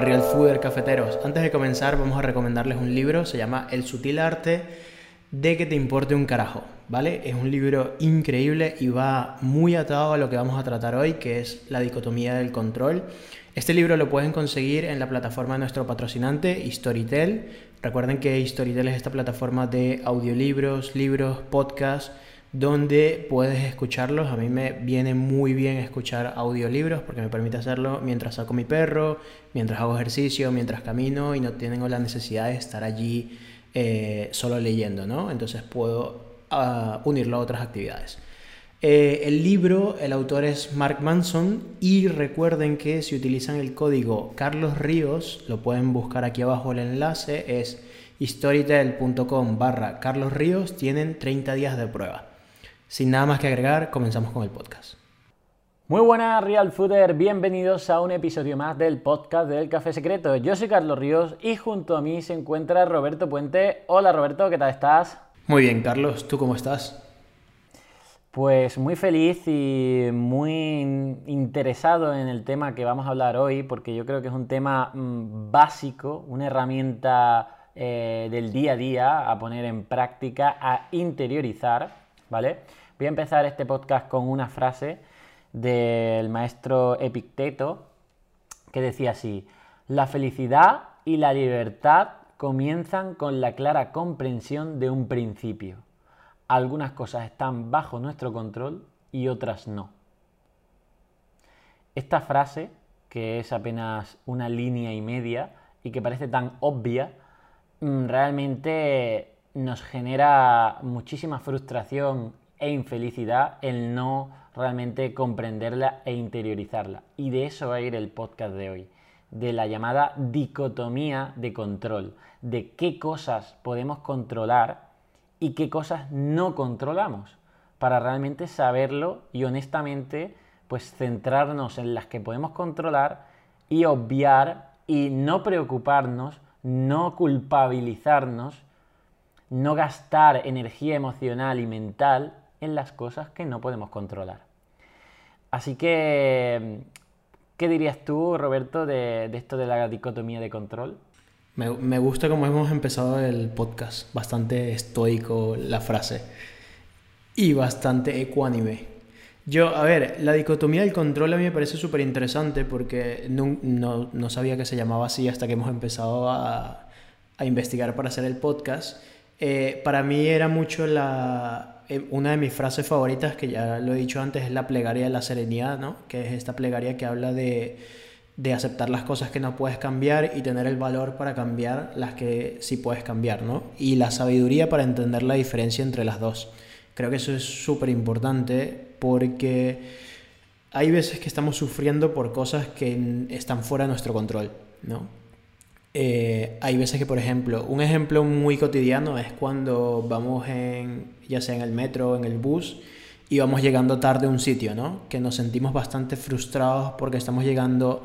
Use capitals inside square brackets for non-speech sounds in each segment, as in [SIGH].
Real Fooder cafeteros. Antes de comenzar vamos a recomendarles un libro, se llama El sutil arte de que te importe un carajo, ¿vale? Es un libro increíble y va muy atado a lo que vamos a tratar hoy, que es la dicotomía del control. Este libro lo pueden conseguir en la plataforma de nuestro patrocinante, Storytel. Recuerden que Storytel es esta plataforma de audiolibros, libros, podcasts donde puedes escucharlos. A mí me viene muy bien escuchar audiolibros porque me permite hacerlo mientras saco mi perro, mientras hago ejercicio, mientras camino y no tengo la necesidad de estar allí eh, solo leyendo, ¿no? Entonces puedo ah, unirlo a otras actividades. Eh, el libro, el autor es Mark Manson y recuerden que si utilizan el código Carlos Ríos, lo pueden buscar aquí abajo el enlace, es storytel.com barra Carlos Ríos, tienen 30 días de prueba. Sin nada más que agregar, comenzamos con el podcast. Muy buenas Real Fooder, bienvenidos a un episodio más del podcast del Café Secreto. Yo soy Carlos Ríos y junto a mí se encuentra Roberto Puente. Hola Roberto, ¿qué tal estás? Muy bien Carlos, ¿tú cómo estás? Pues muy feliz y muy interesado en el tema que vamos a hablar hoy porque yo creo que es un tema mm, básico, una herramienta eh, del día a día a poner en práctica, a interiorizar Voy a empezar este podcast con una frase del maestro Epicteto que decía así, la felicidad y la libertad comienzan con la clara comprensión de un principio. Algunas cosas están bajo nuestro control y otras no. Esta frase, que es apenas una línea y media y que parece tan obvia, mm, realmente nos genera muchísima frustración e infelicidad el no realmente comprenderla e interiorizarla. Y de eso va a ir el podcast de hoy, de la llamada dicotomía de control, de qué cosas podemos controlar y qué cosas no controlamos, para realmente saberlo y honestamente pues centrarnos en las que podemos controlar y obviar y no preocuparnos, no culpabilizarnos no gastar energía emocional y mental en las cosas que no podemos controlar. Así que, ¿qué dirías tú, Roberto, de, esto de la dicotomía de control? Me, gusta cómo hemos empezado el podcast, bastante estoico la frase y bastante ecuánime. Yo, a ver, la dicotomía del control a mí me parece súper interesante porque no, no, no, sabía que se llamaba así hasta que hemos empezado a, a investigar para hacer el podcast. Eh, para mí era mucho la, eh, una de mis frases favoritas, que ya lo he dicho antes, es la plegaria de la serenidad, ¿no? Que es esta plegaria que habla de, de aceptar las cosas que no puedes cambiar y tener el valor para cambiar las que sí puedes cambiar, ¿no? Y la sabiduría para entender la diferencia entre las dos. Creo que eso es súper importante porque hay veces que estamos sufriendo por cosas que están fuera de nuestro control, ¿no? Eh, hay veces que, por ejemplo, un ejemplo muy cotidiano es cuando vamos en, ya sea en el metro o en el bus, y vamos llegando tarde a un sitio, ¿no? Que nos sentimos bastante frustrados porque estamos llegando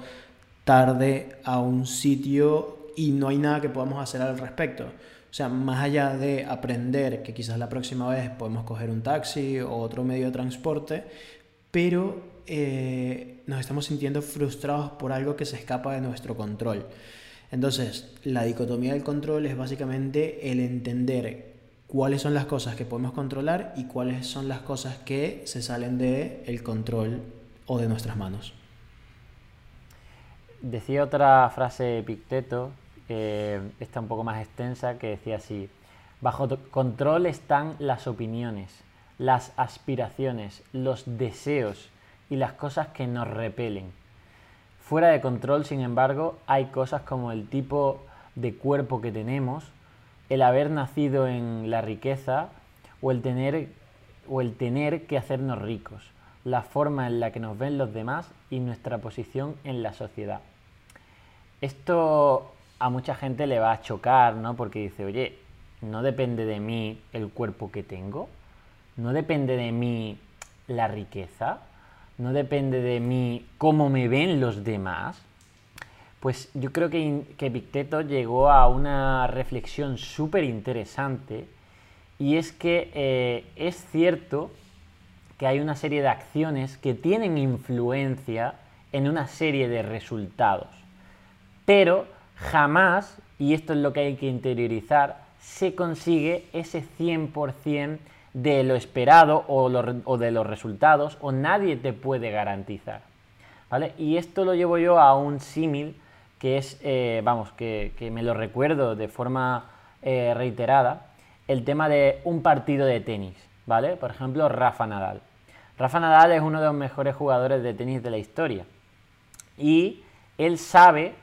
tarde a un sitio y no hay nada que podamos hacer al respecto. O sea, más allá de aprender que quizás la próxima vez podemos coger un taxi o otro medio de transporte, pero eh, nos estamos sintiendo frustrados por algo que se escapa de nuestro control. Entonces, la dicotomía del control es básicamente el entender cuáles son las cosas que podemos controlar y cuáles son las cosas que se salen del el control o de nuestras manos. Decía otra frase Picteto, eh, esta un poco más extensa, que decía así, bajo control están las opiniones, las aspiraciones, los deseos y las cosas que nos repelen Fuera de control, sin embargo, hay cosas como el tipo de cuerpo que tenemos, el haber nacido en la riqueza o el tener, o el tener que hacernos ricos, la forma en la que nos ven los demás y nuestra posición en la sociedad. Esto a mucha gente le va a chocar, ¿no? Porque dice, oye, no depende de mí el cuerpo que tengo, no depende de mí la riqueza, no depende de mí cómo me ven los demás, pues yo creo que, que Picteto llegó a una reflexión súper interesante y es que eh, es cierto que hay una serie de acciones que tienen influencia en una serie de resultados. pero jamás, y esto es lo que hay que interiorizar, se consigue ese 100% de lo esperado o, de los resultados o nadie te puede garantizar. ¿vale? Y esto lo llevo yo a un símil que es, eh, vamos, que, me lo recuerdo de forma eh, reiterada, el tema de un partido de tenis, ¿vale? Por ejemplo, Rafa Nadal. Rafa Nadal es uno de los mejores jugadores de tenis de la historia. Y él sabe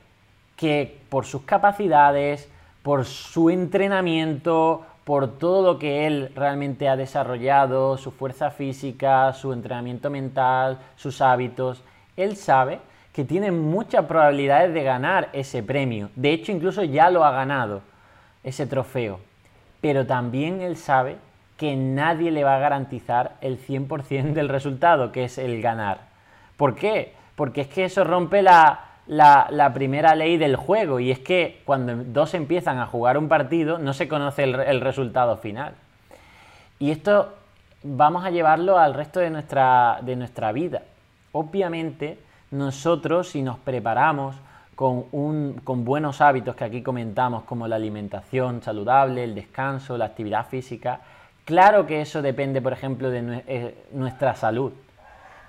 que por sus capacidades, por su entrenamiento, por todo lo que él realmente ha desarrollado, su fuerza física, su entrenamiento mental, sus hábitos, él sabe que tiene muchas probabilidades de ganar ese premio. De hecho, incluso ya lo ha ganado, ese trofeo. Pero también él sabe que nadie le va a garantizar el 100% del resultado, que es el ganar. ¿Por qué? Porque es que eso rompe la, la, primera ley del juego y es que cuando dos empiezan a jugar un partido no se conoce el, resultado final. Y esto vamos a llevarlo al resto de nuestra, de nuestra vida. Obviamente nosotros si nos preparamos con, un, con buenos hábitos que aquí comentamos como la alimentación saludable, el descanso, la actividad física, claro que eso depende por ejemplo de eh, nuestra salud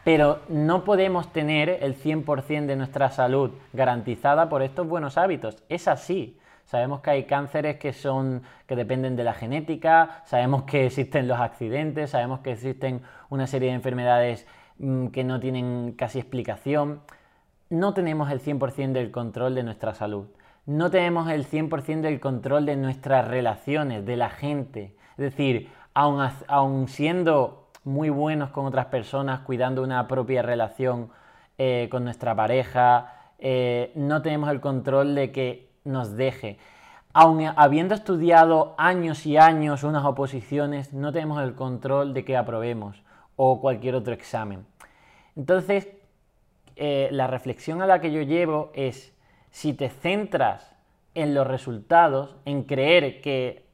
pero no podemos tener el 100% de nuestra salud garantizada por estos buenos hábitos. Es así. Sabemos que hay cánceres que son que dependen de la genética, sabemos que existen los accidentes, sabemos que existen una serie de enfermedades mm, que no tienen casi explicación. No tenemos el 100% del control de nuestra salud. No tenemos el 100% del control de nuestras relaciones, de la gente. Es decir, aun siendo muy buenos con otras personas, cuidando una propia relación eh, con nuestra pareja, eh, no tenemos el control de que nos deje. Aun habiendo estudiado años y años unas oposiciones, no tenemos el control de que aprobemos o cualquier otro examen. Entonces, eh, la reflexión a la que yo llevo es, si te centras en los resultados, en creer que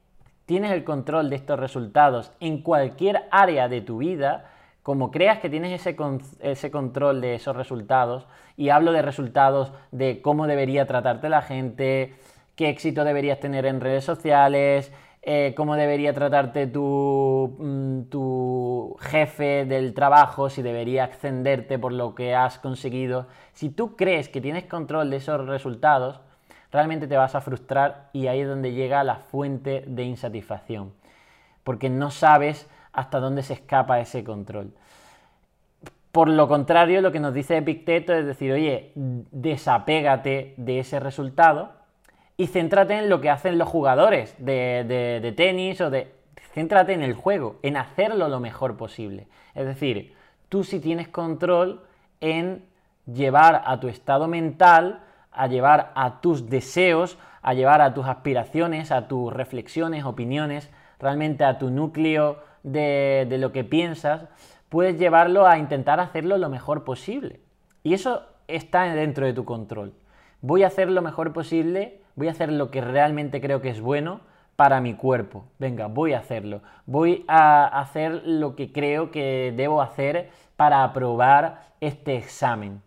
tienes el control de estos resultados en cualquier área de tu vida, como creas que tienes ese, ese, control de esos resultados, y hablo de resultados de cómo debería tratarte la gente, qué éxito deberías tener en redes sociales, eh, cómo debería tratarte tu, mm, tu jefe del trabajo, si debería ascenderte por lo que has conseguido. Si tú crees que tienes control de esos resultados, realmente te vas a frustrar y ahí es donde llega la fuente de insatisfacción, porque no sabes hasta dónde se escapa ese control. Por lo contrario, lo que nos dice Epicteto es decir, oye, desapégate de ese resultado y céntrate en lo que hacen los jugadores de, de tenis o de... Céntrate en el juego, en hacerlo lo mejor posible. Es decir, tú sí tienes control en llevar a tu estado mental a llevar a tus deseos, a llevar a tus aspiraciones, a tus reflexiones, opiniones, realmente a tu núcleo de, lo que piensas, puedes llevarlo a intentar hacerlo lo mejor posible. Y eso está dentro de tu control. Voy a hacer lo mejor posible, voy a hacer lo que realmente creo que es bueno para mi cuerpo. Venga, voy a hacerlo. Voy a hacer lo que creo que debo hacer para aprobar este examen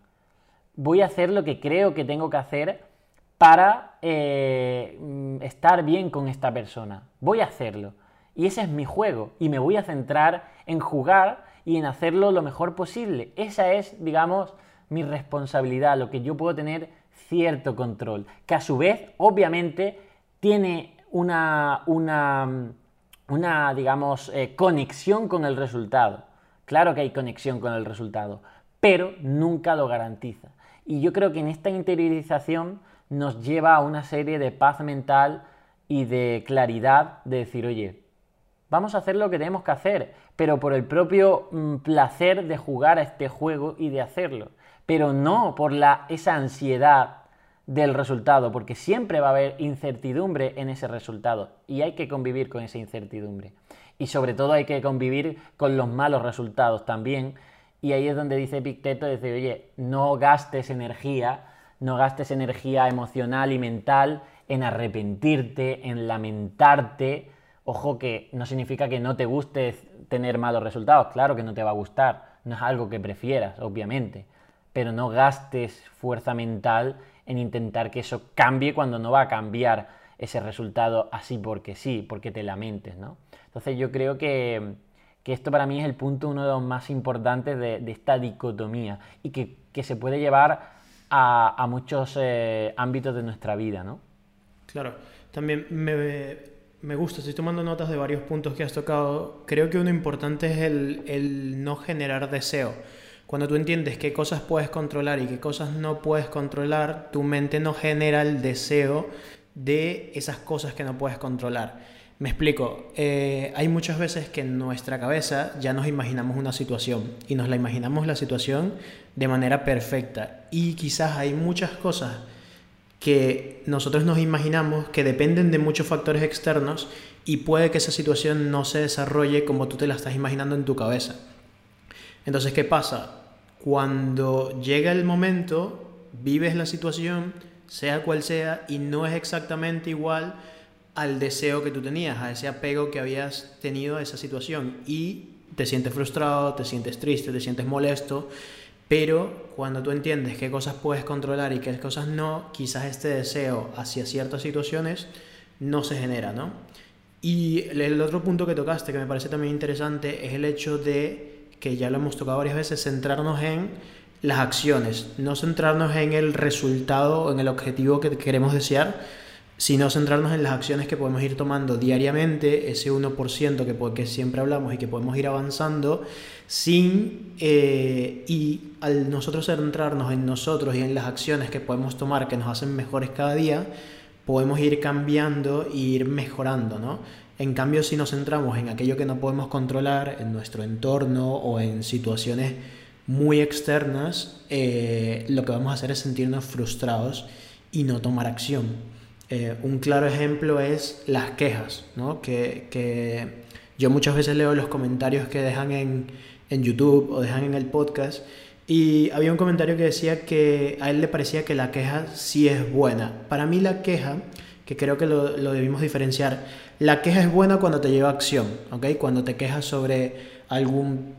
voy a hacer lo que creo que tengo que hacer para eh, mm, estar bien con esta persona. Voy a hacerlo. Y ese es mi juego. Y me voy a centrar en jugar y en hacerlo lo mejor posible. Esa es, digamos, mi responsabilidad, lo que yo puedo tener cierto control. Que a su vez, obviamente, tiene una, una, una digamos, eh, conexión con el resultado. Claro que hay conexión con el resultado, pero nunca lo garantiza. Y yo creo que en esta interiorización nos lleva a una serie de paz mental y de claridad de decir, oye, vamos a hacer lo que tenemos que hacer, pero por el propio mm, placer de jugar a este juego y de hacerlo, pero no por la, esa ansiedad del resultado, porque siempre va a haber incertidumbre en ese resultado y hay que convivir con esa incertidumbre. Y sobre todo hay que convivir con los malos resultados también, y ahí es donde dice Picteto, dice, oye, no gastes energía, no gastes energía emocional y mental en arrepentirte, en lamentarte. Ojo que no significa que no te guste tener malos resultados, claro que no te va a gustar, no es algo que prefieras, obviamente, pero no gastes fuerza mental en intentar que eso cambie cuando no va a cambiar ese resultado así porque sí, porque te lamentes, ¿no? Entonces yo creo que, esto para mí es el punto uno de los más importantes de, esta dicotomía y que, se puede llevar a, muchos eh, ámbitos de nuestra vida, ¿no? Claro, también me, me, gusta, estoy tomando notas de varios puntos que has tocado. Creo que uno importante es el, el no generar deseo. Cuando tú entiendes qué cosas puedes controlar y qué cosas no puedes controlar, tu mente no genera el deseo de esas cosas que no puedes controlar. Me explico, eh, hay muchas veces que en nuestra cabeza ya nos imaginamos una situación y nos la imaginamos la situación de manera perfecta y quizás hay muchas cosas que nosotros nos imaginamos que dependen de muchos factores externos y puede que esa situación no se desarrolle como tú te la estás imaginando en tu cabeza. Entonces, ¿qué pasa? Cuando llega el momento, vives la situación, sea cual sea, y no es exactamente igual al deseo que tú tenías, a ese apego que habías tenido a esa situación. Y te sientes frustrado, te sientes triste, te sientes molesto, pero cuando tú entiendes qué cosas puedes controlar y qué cosas no, quizás este deseo hacia ciertas situaciones no se genera, ¿no? Y el otro punto que tocaste, que me parece también interesante, es el hecho de, que ya lo hemos tocado varias veces, centrarnos en las acciones, no centrarnos en el resultado o en el objetivo que queremos desear, sino centrarnos en las acciones que podemos ir tomando diariamente, ese 1% que, que siempre hablamos y que podemos ir avanzando, sin, eh, y al nosotros centrarnos en nosotros y en las acciones que podemos tomar que nos hacen mejores cada día, podemos ir cambiando e ir mejorando, ¿no? En cambio, si nos centramos en aquello que no podemos controlar, en nuestro entorno o en situaciones muy externas, eh, lo que vamos a hacer es sentirnos frustrados y no tomar acción. Eh, un claro ejemplo es las quejas, ¿no? que, que, yo muchas veces leo los comentarios que dejan en, en, YouTube o dejan en el podcast y había un comentario que decía que a él le parecía que la queja sí es buena. Para mí la queja, que creo que lo, lo debimos diferenciar, la queja es buena cuando te lleva acción, ¿ok? Cuando te quejas sobre algún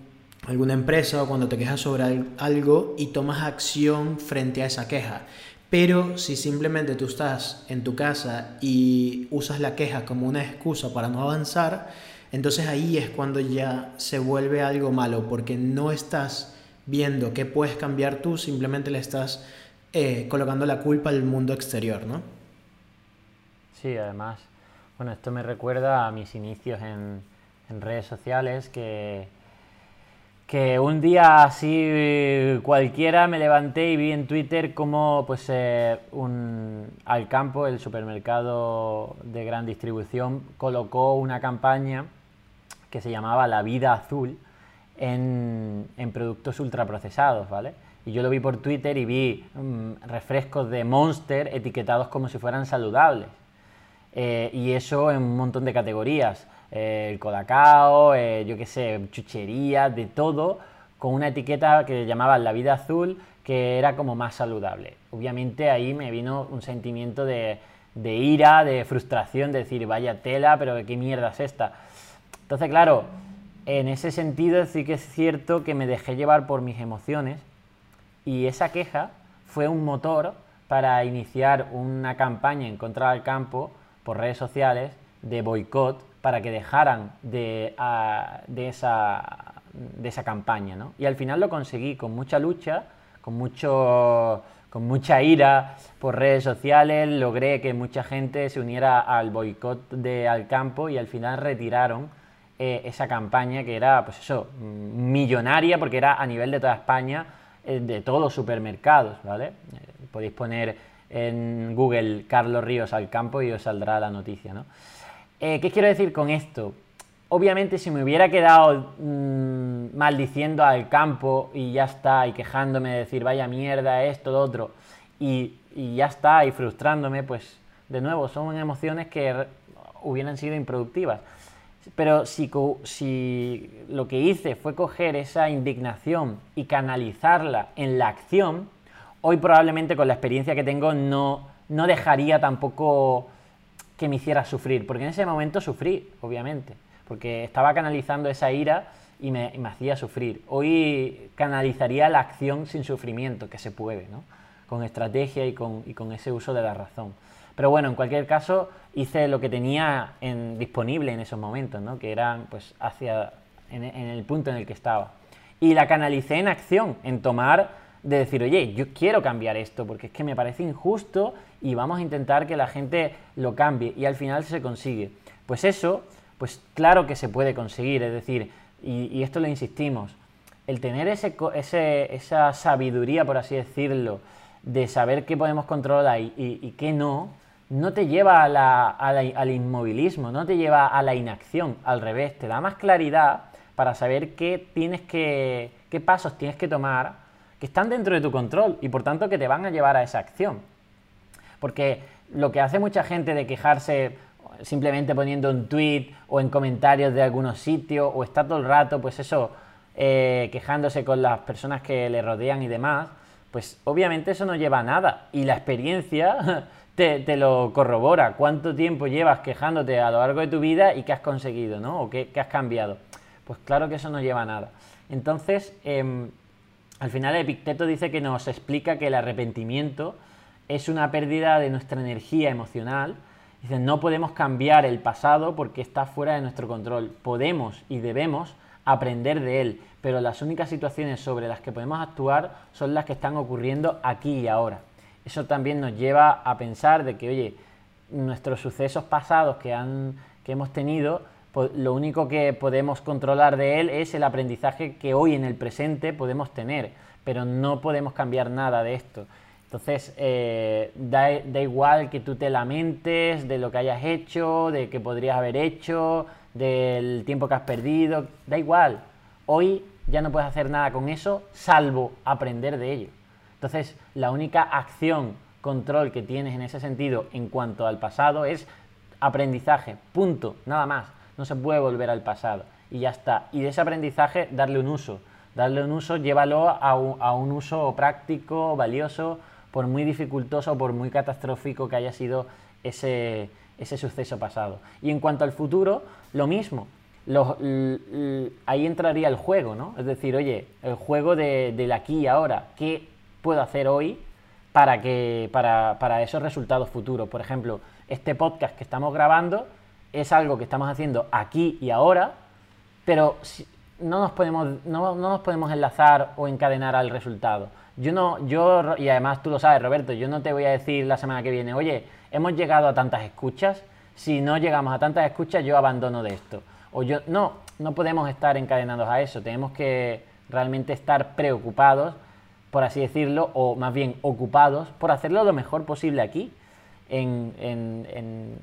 alguna empresa o cuando te quejas sobre algo y tomas acción frente a esa queja. Pero si simplemente tú estás en tu casa y usas la queja como una excusa para no avanzar, entonces ahí es cuando ya se vuelve algo malo, porque no estás viendo qué puedes cambiar tú, simplemente le estás eh, colocando la culpa al mundo exterior, ¿no? Sí, además, bueno, esto me recuerda a mis inicios en, en redes sociales que que un día así cualquiera me levanté y vi en Twitter cómo pues eh, un Alcampo, el supermercado de gran distribución, colocó una campaña que se llamaba La vida azul en, productos ultraprocesados, ¿vale? Y yo lo vi por Twitter y vi mm, refrescos de Monster etiquetados como si fueran saludables. Eh, y eso en un montón de categorías el colacao, eh, yo qué sé, chucherías, de todo, con una etiqueta que llamaban La Vida Azul, que era como más saludable. Obviamente ahí me vino un sentimiento de, de ira, de frustración, de decir, vaya tela, pero qué mierda es esta. Entonces, claro, en ese sentido sí que es cierto que me dejé llevar por mis emociones y esa queja fue un motor para iniciar una campaña en contra del campo por redes sociales de boicot para que dejaran de, de, esa, de esa campaña. ¿no? Y al final lo conseguí con mucha lucha, con, mucho, con mucha ira por redes sociales, logré que mucha gente se uniera al boicot de Alcampo y al final retiraron eh, esa campaña que era, pues eso, millonaria porque era a nivel de toda España, eh, de todos los supermercados, ¿vale? Eh, podéis poner en Google Carlos Ríos Alcampo y os saldrá la noticia, ¿no? Eh, ¿Qué quiero decir con esto? Obviamente si me hubiera quedado mm, maldiciendo al campo y ya está, y quejándome de decir vaya mierda, esto, lo otro, y, ya está, y frustrándome, pues de nuevo, son emociones que hubieran sido improductivas. Pero si, si lo que hice fue coger esa indignación y canalizarla en la acción, hoy probablemente con la experiencia que tengo no, no dejaría tampoco que me hiciera sufrir, porque en ese momento sufrí, obviamente, porque estaba canalizando esa ira y me, hacía sufrir. Hoy canalizaría la acción sin sufrimiento, que se puede, ¿no? con estrategia y con, y con ese uso de la razón. Pero bueno, en cualquier caso, hice lo que tenía en, disponible en esos momentos, ¿no? que eran pues hacia en, el punto en el que estaba. Y la canalicé en acción, en tomar, de decir, oye, yo quiero cambiar esto, porque es que me parece injusto y vamos a intentar que la gente lo cambie. Y al final se consigue. Pues eso, pues claro que se puede conseguir, es decir, y, esto lo insistimos, el tener ese, esa sabiduría, por así decirlo, de saber qué podemos controlar y, qué no, no te lleva al inmovilismo, no te lleva a la inacción, al revés, te da más claridad para saber qué tienes que, qué pasos tienes que tomar que están dentro de tu control y por tanto que te van a llevar a esa acción. Porque lo que hace mucha gente de quejarse simplemente poniendo un tweet o en comentarios de algunos sitios o está todo el rato, pues eso, eh, quejándose con las personas que le rodean y demás, pues obviamente eso no lleva a nada. Y la experiencia [LAUGHS] te, lo corrobora. ¿Cuánto tiempo llevas quejándote a lo largo de tu vida y qué has conseguido, ¿no? O qué, has cambiado. Pues claro que eso no lleva a nada. Entonces, em, al final Epicteto dice que nos explica que el arrepentimiento es una pérdida de nuestra energía emocional. Dice, no podemos cambiar el pasado porque está fuera de nuestro control. Podemos y debemos aprender de él, pero las únicas situaciones sobre las que podemos actuar son las que están ocurriendo aquí y ahora eso también nos lleva a pensar de que, oye, nuestros sucesos pasados que, han, que hemos tenido, lo único que podemos controlar de él es el aprendizaje que hoy en el presente podemos tener, pero no podemos cambiar nada de esto. Entonces, eh, da, da, igual que tú te lamentes de lo que hayas hecho, de que podrías haber hecho, del tiempo que has perdido, da igual. Hoy ya no puedes hacer nada con eso, salvo aprender de ello. Entonces, la única acción, control que tienes en ese sentido en cuanto al pasado es aprendizaje, punto, nada más. No se puede volver al pasado y ya está. Y de ese aprendizaje darle un uso. Darle un uso, llévalo a un, uso práctico, valioso, por muy dificultoso, por muy catastrófico que haya sido ese, suceso pasado. Y en cuanto al futuro, lo mismo. ahí entraría el juego, ¿no? Es decir, oye, el juego de, del aquí y ahora. ¿Qué puedo hacer hoy para, que, para, esos resultados futuros. Por ejemplo, este podcast que estamos grabando es algo que estamos haciendo aquí y ahora, pero no nos podemos, no, nos podemos enlazar o encadenar al resultado. Yo no, yo, y además tú lo sabes, Roberto, yo no te voy a decir la semana que viene, oye, hemos llegado a tantas escuchas, si no llegamos a tantas escuchas, yo abandono de esto. O yo, no, no podemos estar encadenados a eso, tenemos que realmente estar preocupados por así decirlo, o más bien ocupados por hacerlo lo mejor posible aquí, en,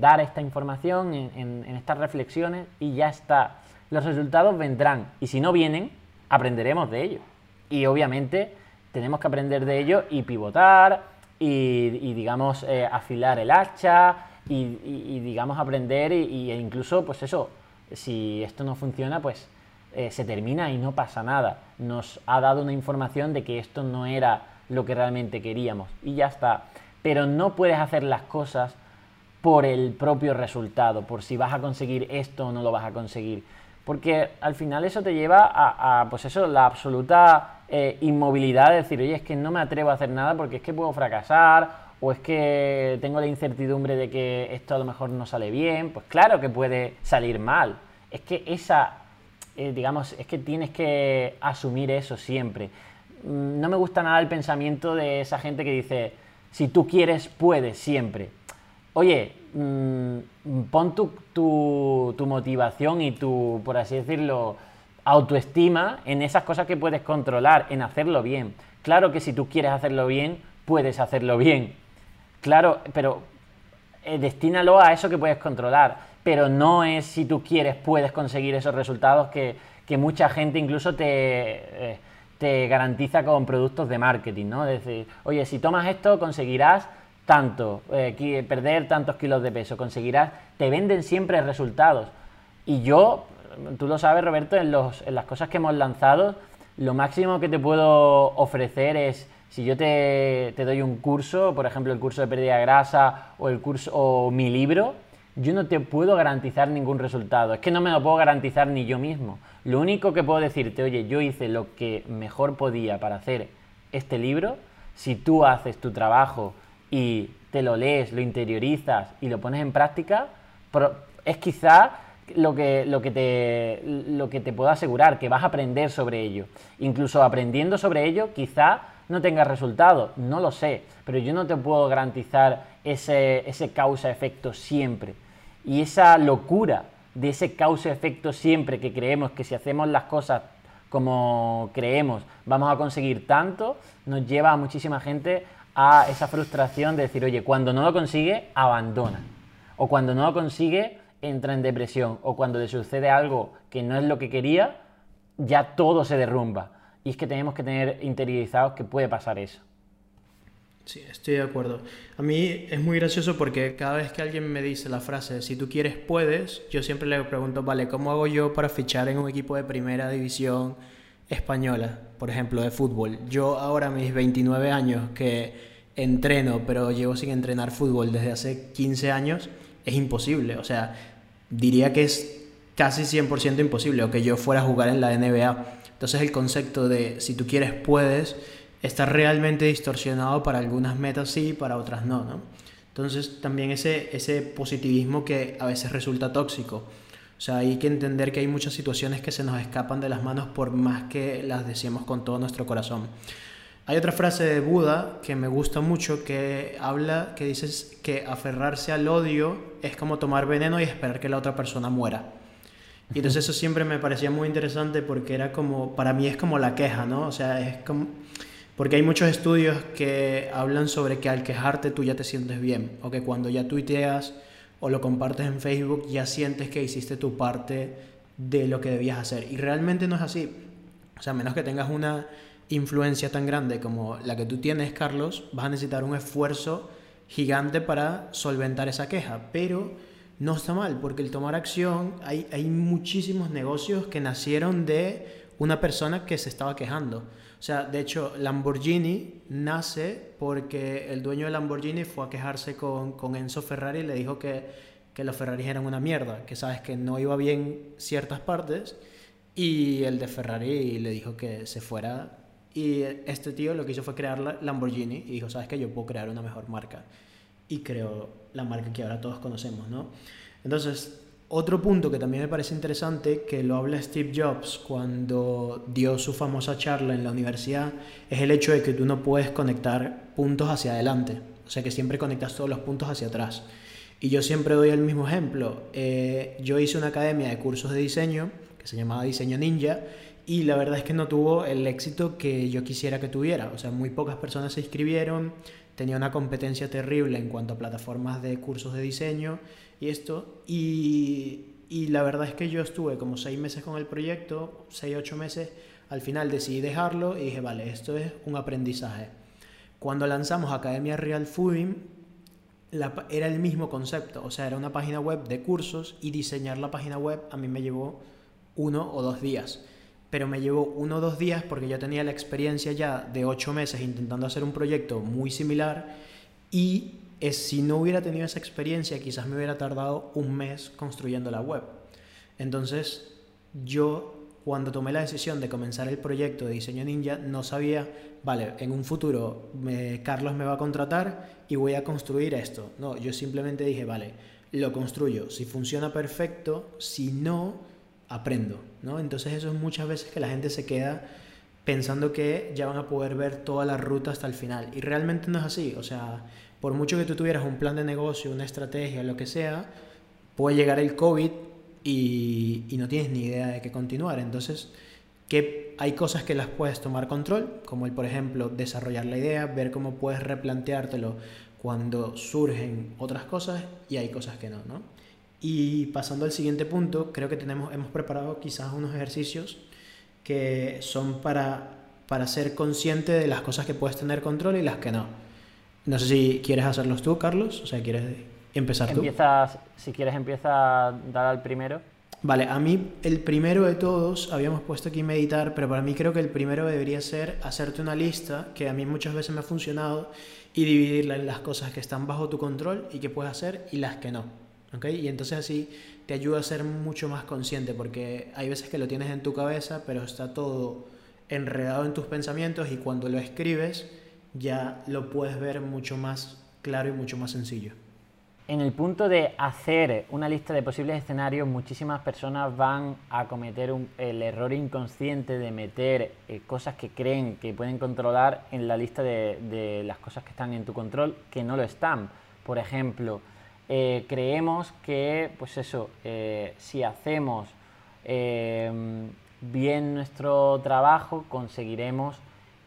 dar esta información, en, estas reflexiones y ya está. Los resultados vendrán y si no vienen, aprenderemos de ello. Y obviamente tenemos que aprender de ello y pivotar y, digamos, eh, afilar el hacha y, digamos, aprender y, e incluso, pues eso, si esto no funciona, pues eh, se termina y no pasa nada. Nos ha dado una información de que esto no era lo que realmente queríamos y ya está. Pero no puedes hacer las cosas por el propio resultado, por si vas a conseguir esto o no lo vas a conseguir. Porque al final eso te lleva a, pues eso, la absoluta eh, inmovilidad de decir, oye, es que no me atrevo a hacer nada porque es que puedo fracasar o es que tengo la incertidumbre de que esto a lo mejor no sale bien. Pues claro que puede salir mal. Es que esa eh, digamos, es que tienes que asumir eso siempre. Mm, no me gusta nada el pensamiento de esa gente que dice, si tú quieres, puedes siempre. Oye, mm, pon tu, motivación y tu, por así decirlo, autoestima en esas cosas que puedes controlar, en hacerlo bien. Claro que si tú quieres hacerlo bien, puedes hacerlo bien. Claro, pero eh, destínalo a eso que puedes controlar pero no es si tú quieres puedes conseguir esos resultados que, mucha gente incluso te, eh, te, garantiza con productos de marketing, ¿no? Es decir, oye, si tomas esto conseguirás tanto, eh, perder tantos kilos de peso, conseguirás, te venden siempre resultados. Y yo, tú lo sabes Roberto, en, los, en las cosas que hemos lanzado, lo máximo que te puedo ofrecer es si yo te, te, doy un curso, por ejemplo el curso de pérdida de grasa o el curso o mi libro, yo no te puedo garantizar ningún resultado. Es que no me lo puedo garantizar ni yo mismo. Lo único que puedo decirte, oye, yo hice lo que mejor podía para hacer este libro, Si tú haces tu trabajo y te lo lees, lo interiorizas y lo pones en práctica, es quizá lo que, lo, que te, lo que te puedo asegurar, que vas a aprender sobre ello. Incluso aprendiendo sobre ello, quizá no tengas resultados, no lo sé, pero yo no te puedo garantizar ese, ese causa-efecto siempre. Y esa locura de ese causa-efecto siempre que creemos que si hacemos las cosas como creemos vamos a conseguir tanto, nos lleva a muchísima gente a esa frustración de decir, oye, cuando no lo consigue, abandona. O cuando no lo consigue, entra en depresión. O cuando le sucede algo que no es lo que quería, ya todo se derrumba. Y es que tenemos que tener interiorizados que puede pasar eso. Sí, estoy de acuerdo. A mí es muy gracioso porque cada vez que alguien me dice la frase, si tú quieres, puedes, yo siempre le pregunto, vale, ¿cómo hago yo para fichar en un equipo de primera división española, por ejemplo, de fútbol? Yo ahora, mis 29 años, que entreno, pero llevo sin entrenar fútbol desde hace 15 años, es imposible. O sea, diría que es casi 100% imposible, o que yo fuera a jugar en la NBA. Entonces el concepto de si tú quieres, puedes está realmente distorsionado para algunas metas sí, para otras no, ¿no? Entonces también ese, ese positivismo que a veces resulta tóxico. O sea, hay que entender que hay muchas situaciones que se nos escapan de las manos por más que las decimos con todo nuestro corazón. Hay otra frase de Buda que me gusta mucho que habla, que dice que aferrarse al odio es como tomar veneno y esperar que la otra persona muera. Y entonces eso siempre me parecía muy interesante porque era como, para mí es como la queja, ¿no? O sea, es como porque hay muchos estudios que hablan sobre que al quejarte tú ya te sientes bien, o que cuando ya tuiteas o lo compartes en Facebook ya sientes que hiciste tu parte de lo que debías hacer. Y realmente no es así. O sea, a menos que tengas una influencia tan grande como la que tú tienes, Carlos, vas a necesitar un esfuerzo gigante para solventar esa queja. Pero no está mal, porque el tomar acción, hay, hay muchísimos negocios que nacieron de una persona que se estaba quejando. O sea, de hecho, Lamborghini nace porque el dueño de Lamborghini fue a quejarse con, con Enzo Ferrari y le dijo que, que los Ferrari eran una mierda, que sabes que no iba bien ciertas partes. Y el de Ferrari le dijo que se fuera. Y este tío lo que hizo fue crear Lamborghini y dijo, sabes que yo puedo crear una mejor marca y creó la marca que ahora todos conocemos, ¿no? Entonces, otro punto que también me parece interesante, que lo habla Steve Jobs cuando dio su famosa charla en la universidad, es el hecho de que tú no puedes conectar puntos hacia adelante, o sea que siempre conectas todos los puntos hacia atrás. Y yo siempre doy el mismo ejemplo. Eh, yo hice una academia de cursos de diseño que se llamaba Diseño Ninja y la verdad es que no tuvo el éxito que yo quisiera que tuviera. O sea, muy pocas personas se inscribieron, tenía una competencia terrible en cuanto a plataformas de cursos de diseño y esto. Y, y la verdad es que yo estuve como seis meses con el proyecto, seis, ocho meses. Al final decidí dejarlo y dije, vale, esto es un aprendizaje. Cuando lanzamos Academia Real Fooding, era el mismo concepto, o sea, era una página web de cursos y diseñar la página web a mí me llevó uno o dos días. Pero me llevó uno o dos días porque yo tenía la experiencia ya de ocho meses intentando hacer un proyecto muy similar y es si no hubiera tenido esa experiencia, quizás me hubiera tardado un mes construyendo la web. Entonces, yo cuando tomé la decisión de comenzar el proyecto de diseño ninja, no sabía, vale, en un futuro Carlos me va a contratar y voy a construir esto. No, yo simplemente dije, vale, lo construyo. Si funciona perfecto, si no, aprendo. ¿no? Entonces eso es muchas veces que la gente se queda pensando que ya van a poder ver toda la ruta hasta el final. Y realmente no es así. O sea, por mucho que tú tuvieras un plan de negocio, una estrategia, lo que sea, puede llegar el COVID y, no tienes ni idea de qué continuar. Entonces, que hay cosas que las puedes tomar control, como el, por ejemplo, desarrollar la idea, ver cómo puedes replanteártelo cuando surgen otras cosas y hay cosas que no, ¿no? Y pasando al siguiente punto, creo que tenemos, hemos preparado quizás unos ejercicios que son para, para ser consciente de las cosas que puedes tener control y las que no. No sé si quieres hacerlos tú, Carlos, o sea, ¿quieres empezar tú? Empiezas, si quieres, empieza a dar al primero. Vale, a mí el primero de todos, habíamos puesto aquí meditar, pero para mí creo que el primero debería ser hacerte una lista, que a mí muchas veces me ha funcionado, y dividirla en las cosas que están bajo tu control y que puedes hacer y las que no. ¿ok? Y entonces así te ayuda a ser mucho más consciente, porque hay veces que lo tienes en tu cabeza, pero está todo enredado en tus pensamientos y cuando lo escribes ya lo puedes ver mucho más claro y mucho más sencillo. En el punto de hacer una lista de posibles escenarios, muchísimas personas van a cometer el error inconsciente de meter eh, cosas que creen que pueden controlar en la lista de, las cosas que están en tu control, que no lo están. Por ejemplo, eh, creemos que, pues eso, eh, si hacemos bien nuestro trabajo, conseguiremos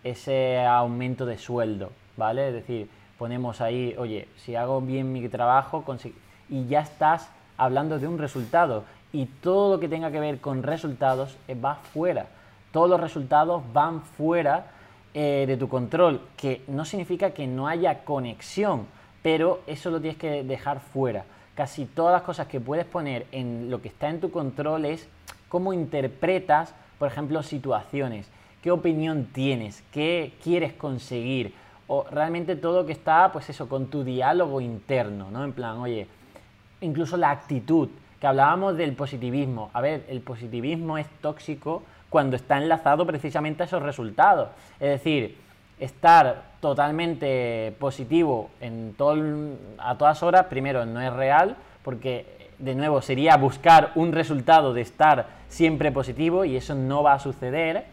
ese aumento de sueldo, ¿vale? Es decir, ponemos ahí, oye, si hago bien mi trabajo, y ya estás hablando de un resultado. Y todo lo que tenga que ver con resultados eh, va fuera. Todos los resultados van fuera eh, de tu control, que no significa que no haya conexión, pero eso lo tienes que dejar fuera. Casi todas las cosas que puedes poner en lo que está en tu control es cómo interpretas, por ejemplo, situaciones, qué opinión tienes, qué quieres conseguir, o realmente todo que está, pues eso, con tu diálogo interno, ¿no? En plan, oye, incluso la actitud, que hablábamos del positivismo. A ver, el positivismo es tóxico cuando está enlazado precisamente a esos resultados. Es decir, estar totalmente positivo en todo, a todas horas, primero, no es real, porque de nuevo sería buscar un resultado de estar siempre positivo y eso no va a suceder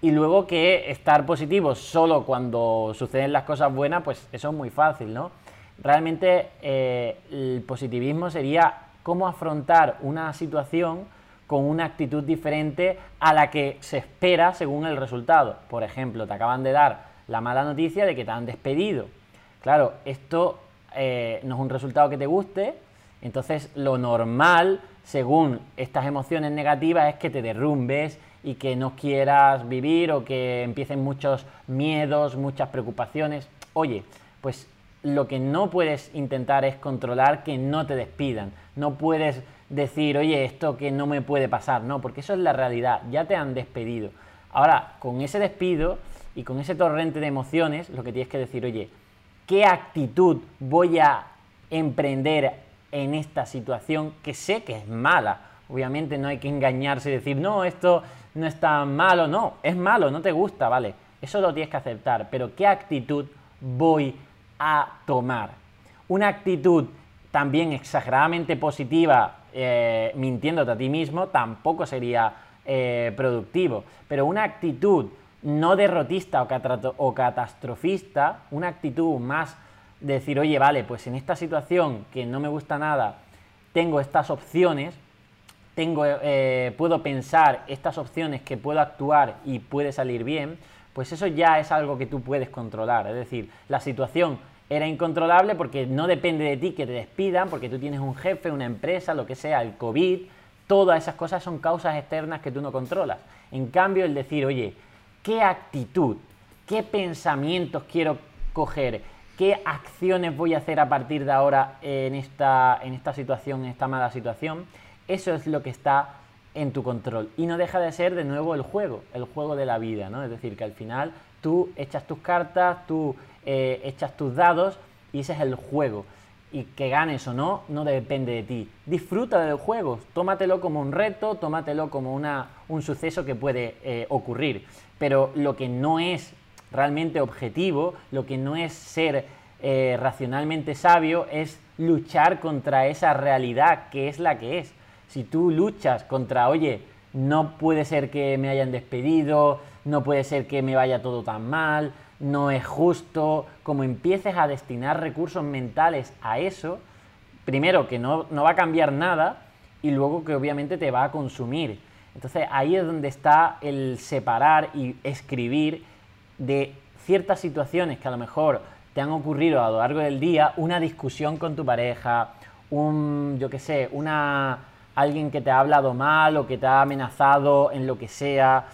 y luego que estar positivo solo cuando suceden las cosas buenas, pues eso es muy fácil, ¿no? Realmente eh, el positivismo sería cómo afrontar una situación con una actitud diferente a la que se espera según el resultado. Por ejemplo, te acaban de dar la mala noticia de que te han despedido. Claro, esto eh, no es un resultado que te guste, entonces lo normal, según estas emociones negativas, es que te derrumbes, y que no quieras vivir o que empiecen muchos miedos, muchas preocupaciones. Oye, pues lo que no puedes intentar es controlar que no te despidan. No puedes decir, oye, esto que no me puede pasar, no, porque eso es la realidad, ya te han despedido. Ahora, con ese despido y con ese torrente de emociones, lo que tienes que decir, oye, ¿qué actitud voy a emprender en esta situación que sé que es mala? Obviamente no hay que engañarse y decir, no, esto no es tan malo, no, es malo, no te gusta, vale, eso lo tienes que aceptar, pero ¿qué actitud voy a tomar? Una actitud también exageradamente positiva, eh, mintiéndote a ti mismo, tampoco sería eh, productivo, pero una actitud no derrotista o, o catastrofista, una actitud más de decir, oye, vale, pues en esta situación que no me gusta nada, tengo estas opciones, tengo, eh, puedo pensar estas opciones que puedo actuar y puede salir bien, pues eso ya es algo que tú puedes controlar. Es decir, la situación era incontrolable porque no depende de ti que te despidan, porque tú tienes un jefe, una empresa, lo que sea, el COVID, todas esas cosas son causas externas que tú no controlas. En cambio, el decir, oye, ¿qué actitud, qué pensamientos quiero coger? ¿Qué acciones voy a hacer a partir de ahora en esta, en esta situación, en esta mala situación? Eso es lo que está en tu control. Y no deja de ser de nuevo el juego, el juego de la vida, ¿no? Es decir, que al final tú echas tus cartas, tú eh, echas tus dados y ese es el juego. Y que ganes o no, no depende de ti. Disfruta del juego, tómatelo como un reto, tómatelo como una, un suceso que puede eh, ocurrir. Pero lo que no es realmente objetivo, lo que no es ser eh, racionalmente sabio, es luchar contra esa realidad que es la que es. Si tú luchas contra, oye, no puede ser que me hayan despedido, no puede ser que me vaya todo tan mal, no es justo, como empieces a destinar recursos mentales a eso, primero que no, no va a cambiar nada y luego que obviamente te va a consumir. Entonces ahí es donde está el separar y escribir de ciertas situaciones que a lo mejor te han ocurrido a lo largo del día, una discusión con tu pareja, un, yo qué sé, una alguien que te ha hablado mal o que te ha amenazado en lo que sea,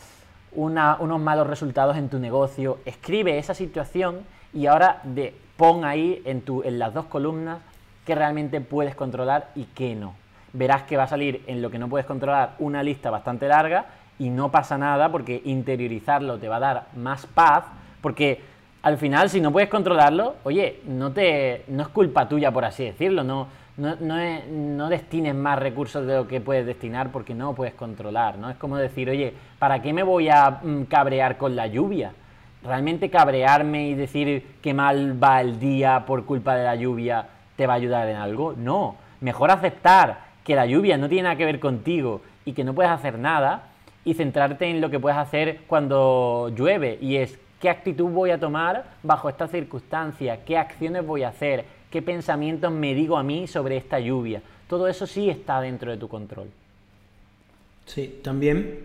unos malos resultados en tu negocio. Escribe esa situación y ahora de, pon ahí en, tu, en las dos columnas que realmente puedes controlar y qué no. Verás que va a salir en lo que no puedes controlar una lista bastante larga y no pasa nada porque interiorizarlo te va a dar más paz, porque al final si no puedes controlarlo, oye, no, te, no es culpa tuya por así decirlo, no, no, no, destines más recursos de lo que puedes destinar porque no puedes controlar, ¿no? Es como decir, oye, ¿para qué me voy a mm, cabrear con la lluvia? ¿realmente cabrearme y decir que mal va el día por culpa de la lluvia te va a ayudar en algo? No, mejor aceptar que la lluvia no tiene nada que ver contigo y que no puedes hacer nada y centrarte en lo que puedes hacer cuando llueve y es qué actitud voy a tomar bajo esta circunstancia, qué acciones voy a hacer, qué pensamientos me digo a mí sobre esta lluvia. Todo eso sí está dentro de tu control. Sí, también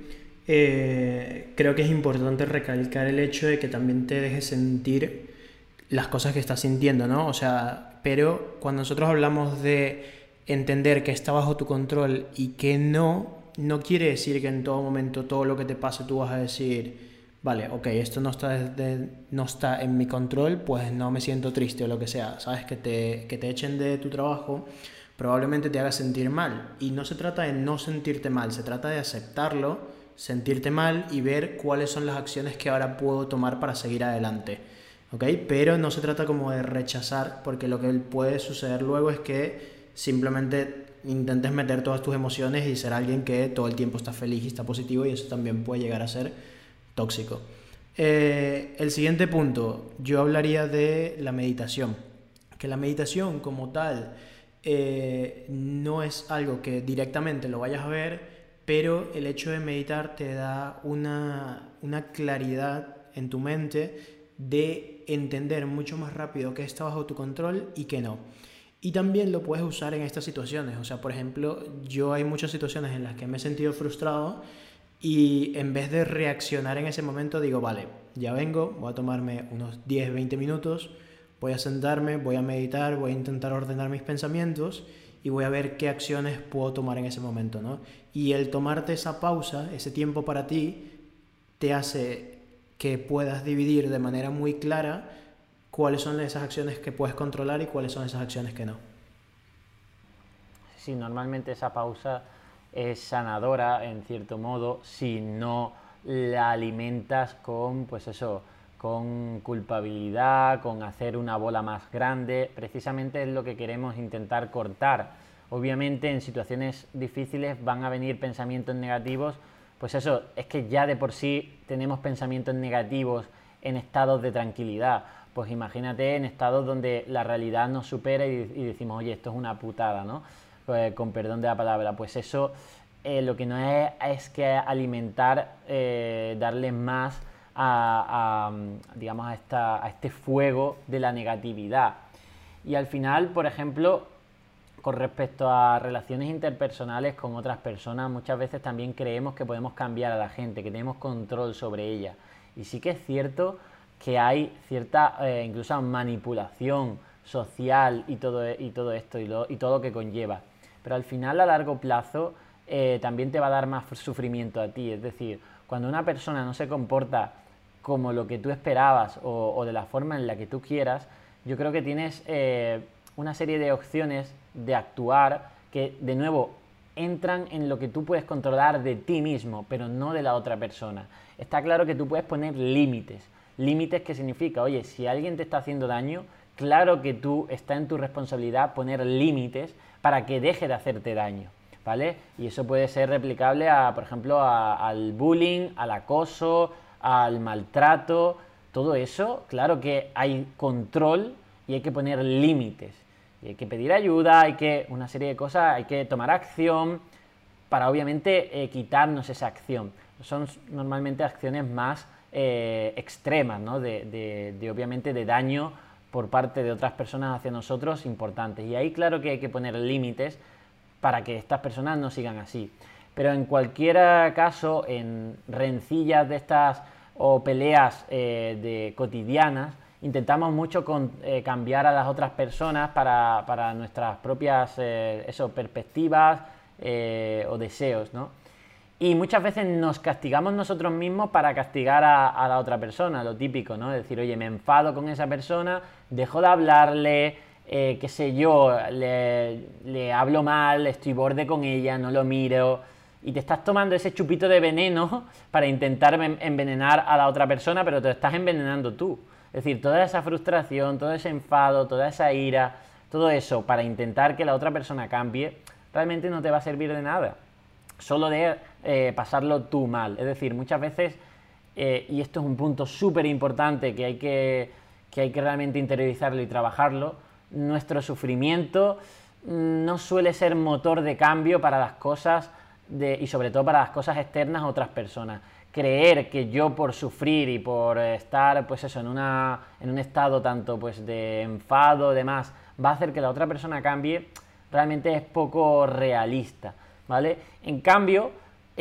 eh, creo que es importante recalcar el hecho de que también te dejes sentir las cosas que estás sintiendo, ¿no? O sea, pero cuando nosotros hablamos de entender que está bajo tu control y que no, no quiere decir que en todo momento todo lo que te pase tú vas a decir, vale, ok, esto no está, no está en mi control, pues no me siento triste o lo que sea, ¿sabes? Que te, que te echen de tu trabajo probablemente te haga sentir mal. Y no se trata de no sentirte mal, se trata de aceptarlo, sentirte mal y ver cuáles son las acciones que ahora puedo tomar para seguir adelante. ¿Ok? Pero no se trata como de rechazar, porque lo que puede suceder luego es que simplemente intentes meter todas tus emociones y ser alguien que todo el tiempo está feliz y está positivo y eso también puede llegar a ser tóxico. Eh, el siguiente punto, yo hablaría de la meditación. Que la meditación como tal eh, no es algo que directamente lo vayas a ver, pero el hecho de meditar te da una, claridad en tu mente de entender mucho más rápido qué está bajo tu control y qué no. Y también lo puedes usar en estas situaciones. O sea, por ejemplo, yo hay muchas situaciones en las que me he sentido frustrado y en vez de reaccionar en ese momento digo, vale, ya vengo, voy a tomarme unos 10, 20 minutos, Voy a sentarme, voy a meditar, voy a intentar ordenar mis pensamientos y voy a ver qué acciones puedo tomar en ese momento, ¿no? Y el tomarte esa pausa, ese tiempo para ti, te hace que puedas dividir de manera muy clara cuáles son esas acciones que puedes controlar y cuáles son esas acciones que no. Sí, normalmente esa pausa es sanadora en cierto modo si no la alimentas con, pues eso, con culpabilidad, con hacer una bola más grande, precisamente es lo que queremos intentar cortar. Obviamente en situaciones difíciles van a venir pensamientos negativos, pues eso, es que ya de por sí tenemos pensamientos negativos en estados de tranquilidad. Pues imagínate en estados donde la realidad nos supera y, decimos, oye, esto es una putada, ¿no? Pues, con perdón de la palabra, pues eso eh, lo que no es es que alimentar, eh, darle más a, digamos, a, este fuego de la negatividad. Y al final, por ejemplo, con respecto a relaciones interpersonales con otras personas, muchas veces también creemos que podemos cambiar a la gente, que tenemos control sobre ella. Y sí que es cierto que hay cierta eh, incluso manipulación social y todo, y todo esto y, y, todo lo que conlleva. Pero al final, a largo plazo, eh, también te va a dar más sufrimiento a ti. Es decir, cuando una persona no se comporta como lo que tú esperabas o, de la forma en la que tú quieras, yo creo que tienes eh, una serie de opciones de actuar que, de nuevo, entran en lo que tú puedes controlar de ti mismo, pero no de la otra persona. Está claro que tú puedes poner límites. Límites que significa, oye, si alguien te está haciendo daño, claro que tú está en tu responsabilidad poner límites para que deje de hacerte daño. ¿Vale? Y eso puede ser replicable a, por ejemplo, al bullying, al acoso, al maltrato, todo eso, claro que hay control y hay que poner límites. Hay que pedir ayuda, hay que, una serie de cosas, hay que tomar acción para obviamente eh, quitarnos esa acción. Son normalmente acciones más eh, extremas, ¿no? de, de, obviamente de daño por parte de otras personas hacia nosotros importantes. Y ahí claro que hay que poner límites para que estas personas no sigan así. Pero en cualquier caso, en rencillas de estas o peleas eh, de cotidianas, intentamos mucho eh, cambiar a las otras personas para, nuestras propias eh, perspectivas o deseos, ¿no? Y muchas veces nos castigamos nosotros mismos para castigar a, la otra persona, lo típico, ¿no? Decir, oye, me enfado con esa persona, dejo de hablarle, qué sé yo, le, le hablo mal, estoy borde con ella, no lo miro y te estás tomando ese chupito de veneno [LAUGHS] para intentar envenenar a la otra persona, pero te estás envenenando tú. Es decir, toda esa frustración, todo ese enfado, toda esa ira, todo eso para intentar que la otra persona cambie, realmente no te va a servir de nada. Solo de eh, pasarlo tú mal. Es decir, muchas veces eh, y esto es un punto súper importante que hay que, que hay que realmente interiorizarlo y trabajarlo, nuestro sufrimiento mm, no suele ser motor de cambio para las cosas de, y sobre todo para las cosas externas a otras personas. Creer que yo por sufrir y por estar pues eso, en, una, en un estado tanto pues de enfado, demás, va a hacer que la otra persona cambie, realmente es poco realista, ¿vale? En cambio,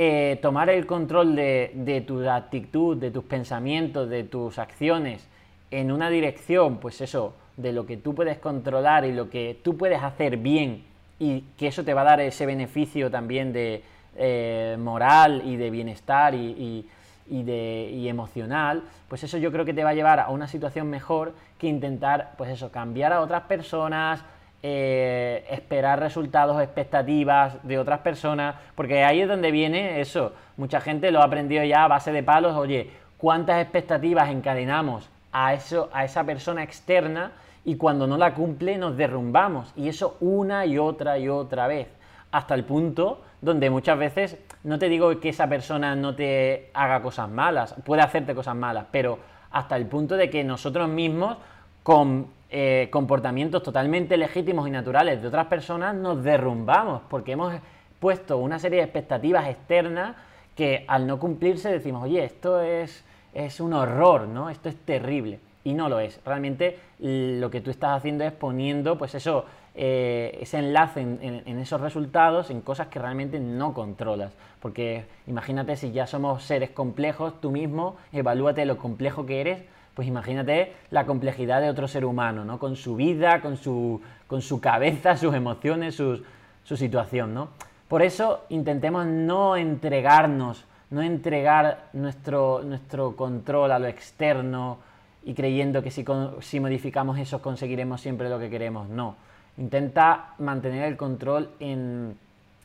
eh, tomar el control de, tu actitud, de tus pensamientos, de tus acciones en una dirección, pues eso, de lo que tú puedes controlar y lo que tú puedes hacer bien y que eso te va a dar ese beneficio también de eh, moral y de bienestar y, de, y emocional, pues eso yo creo que te va a llevar a una situación mejor que intentar, pues eso, cambiar a otras personas, eh, esperar resultados, expectativas de otras personas, porque ahí es donde viene eso. Mucha gente lo ha aprendido ya a base de palos, oye, ¿cuántas expectativas encadenamos a, eso, a esa persona externa y cuando no la cumple nos derrumbamos? Y eso una y otra y otra vez, hasta el punto donde muchas veces, no te digo que esa persona no te haga cosas malas, puede hacerte cosas malas, pero hasta el punto de que nosotros mismos con eh, comportamientos totalmente legítimos y naturales de otras personas, nos derrumbamos porque hemos puesto una serie de expectativas externas que al no cumplirse decimos, oye, esto es, es un horror, ¿no? Esto es terrible. Y no lo es. Realmente lo que tú estás haciendo es poniendo, pues eso, eh, ese enlace en, en, esos resultados en cosas que realmente no controlas. Porque imagínate si ya somos seres complejos, tú mismo, evalúate lo complejo que eres pues imagínate la complejidad de otro ser humano, ¿no? Con su vida, con su, con su cabeza, [LAUGHS] sus emociones, su situación, ¿no? Por eso intentemos no entregarnos, no entregar nuestro, nuestro control a lo externo y creyendo que si, si modificamos eso conseguiremos siempre lo que queremos. No. Intenta mantener el control en,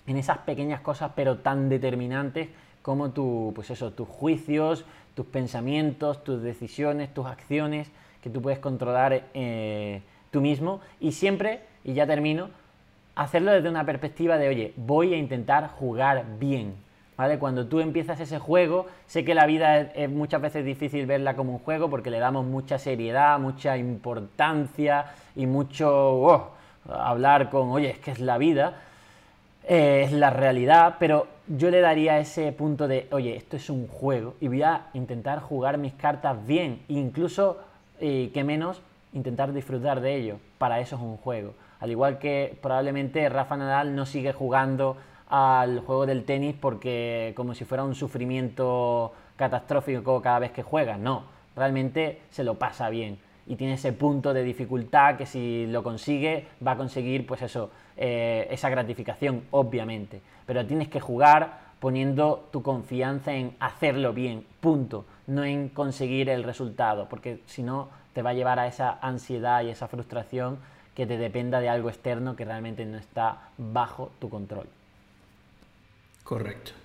en esas pequeñas cosas, pero tan determinantes como tu, pues eso, tus juicios, tus pensamientos, tus decisiones, tus acciones que tú puedes controlar eh, tú mismo y siempre, y ya termino, hacerlo desde una perspectiva de, oye, voy a intentar jugar bien. ¿Vale? Cuando tú empiezas ese juego, sé que la vida es, muchas veces difícil verla como un juego porque le damos mucha seriedad, mucha importancia y mucho oh, hablar con, oye, es que es la vida, eh, es la realidad, pero yo le daría ese punto de, oye, esto es un juego y voy a intentar jugar mis cartas bien, incluso, eh, que menos, intentar disfrutar de ello. Para eso es un juego. Al igual que probablemente Rafa Nadal no sigue jugando al juego del tenis porque como si fuera un sufrimiento catastrófico cada vez que juega. No, realmente se lo pasa bien y tiene ese punto de dificultad que si lo consigue va a conseguir pues eso, eh, esa gratificación, obviamente. Pero tienes que jugar poniendo tu confianza en hacerlo bien, punto, no en conseguir el resultado, porque si no te va a llevar a esa ansiedad y esa frustración que te dependa de algo externo que realmente no está bajo tu control. Correcto.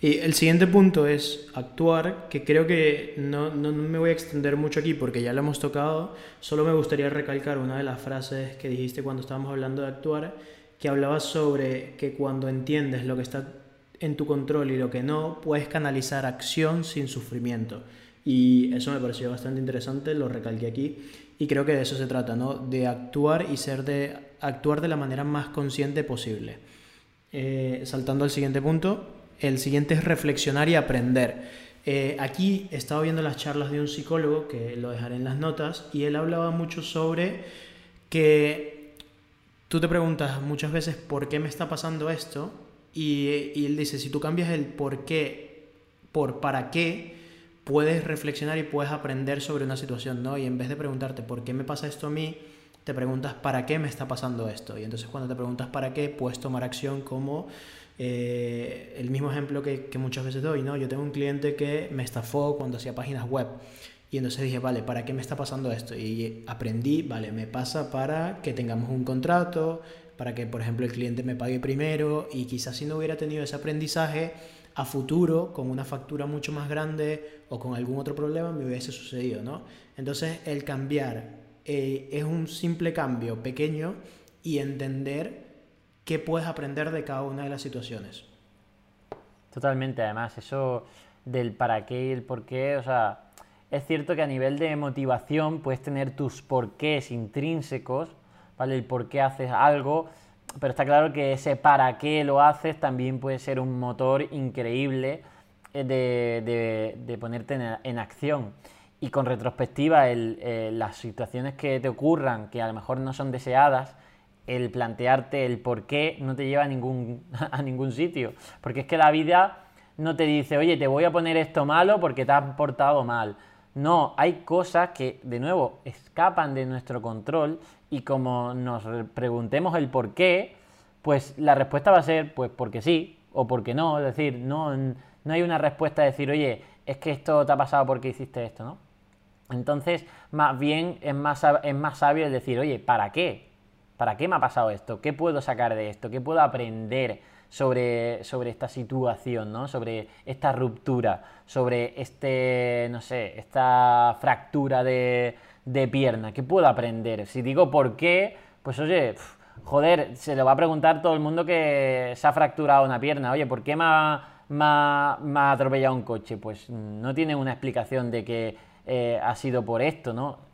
Y el siguiente punto es actuar, que creo que no, no, me voy a extender mucho aquí porque ya lo hemos tocado, solo me gustaría recalcar una de las frases que dijiste cuando estábamos hablando de actuar, que hablaba sobre que cuando entiendes lo que está en tu control y lo que no, puedes canalizar acción sin sufrimiento. Y eso me pareció bastante interesante, lo recalqué aquí. Y creo que de eso se trata, ¿no? De actuar y ser de actuar de la manera más consciente posible. Eh, saltando al siguiente punto, el siguiente es reflexionar y aprender. Eh, aquí he estado viendo las charlas de un psicólogo, que lo dejaré en las notas, y él hablaba mucho sobre que tú te preguntas muchas veces por qué me está pasando esto, y, y él dice, si tú cambias el por qué por para qué, puedes reflexionar y puedes aprender sobre una situación, ¿no? Y en vez de preguntarte por qué me pasa esto a mí, te preguntas para qué me está pasando esto. Y entonces cuando te preguntas para qué, puedes tomar acción como eh, el mismo ejemplo que, muchas veces doy, ¿no? Yo tengo un cliente que me estafó cuando hacía páginas web. Y entonces dije, vale, ¿para qué me está pasando esto? Y aprendí, vale, me pasa para que tengamos un contrato, para que, por ejemplo, el cliente me pague primero y quizás si no hubiera tenido ese aprendizaje, a futuro, con una factura mucho más grande o con algún otro problema, me hubiese sucedido, ¿no? Entonces, el cambiar eh, es un simple cambio pequeño y entender qué puedes aprender de cada una de las situaciones. Totalmente, además, eso del para qué y el por qué, o sea, es cierto que a nivel de motivación puedes tener tus porqués intrínsecos, ¿vale? El por qué haces algo, pero está claro que ese para qué lo haces también puede ser un motor increíble eh, de, ponerte en, acción. Y con retrospectiva, eh, las situaciones que te ocurran, que a lo mejor no son deseadas, el plantearte el por qué no te lleva a ningún, [LAUGHS] a ningún sitio. Porque es que la vida no te dice, oye, te voy a poner esto malo porque te has portado mal no, hay cosas que, de nuevo, escapan de nuestro control y como nos preguntemos el por qué, pues la respuesta va a ser, pues porque sí o porque no. Es decir, no, no hay una respuesta de decir, oye, es que esto te ha pasado porque hiciste esto, ¿no? Entonces, más bien es más, es más sabio el decir, oye, ¿para qué? ¿Para qué me ha pasado esto? ¿Qué puedo sacar de esto? ¿Qué puedo aprender? sobre, sobre esta situación, ¿no? Sobre esta ruptura, sobre este, no sé, esta fractura de, de pierna. ¿Qué puedo aprender? Si digo por qué, pues oye, joder, se lo va a preguntar todo el mundo que se ha fracturado una pierna. Oye, ¿por qué me ha, atropellado un coche? Pues no tiene una explicación de que eh, ha sido por esto, ¿no?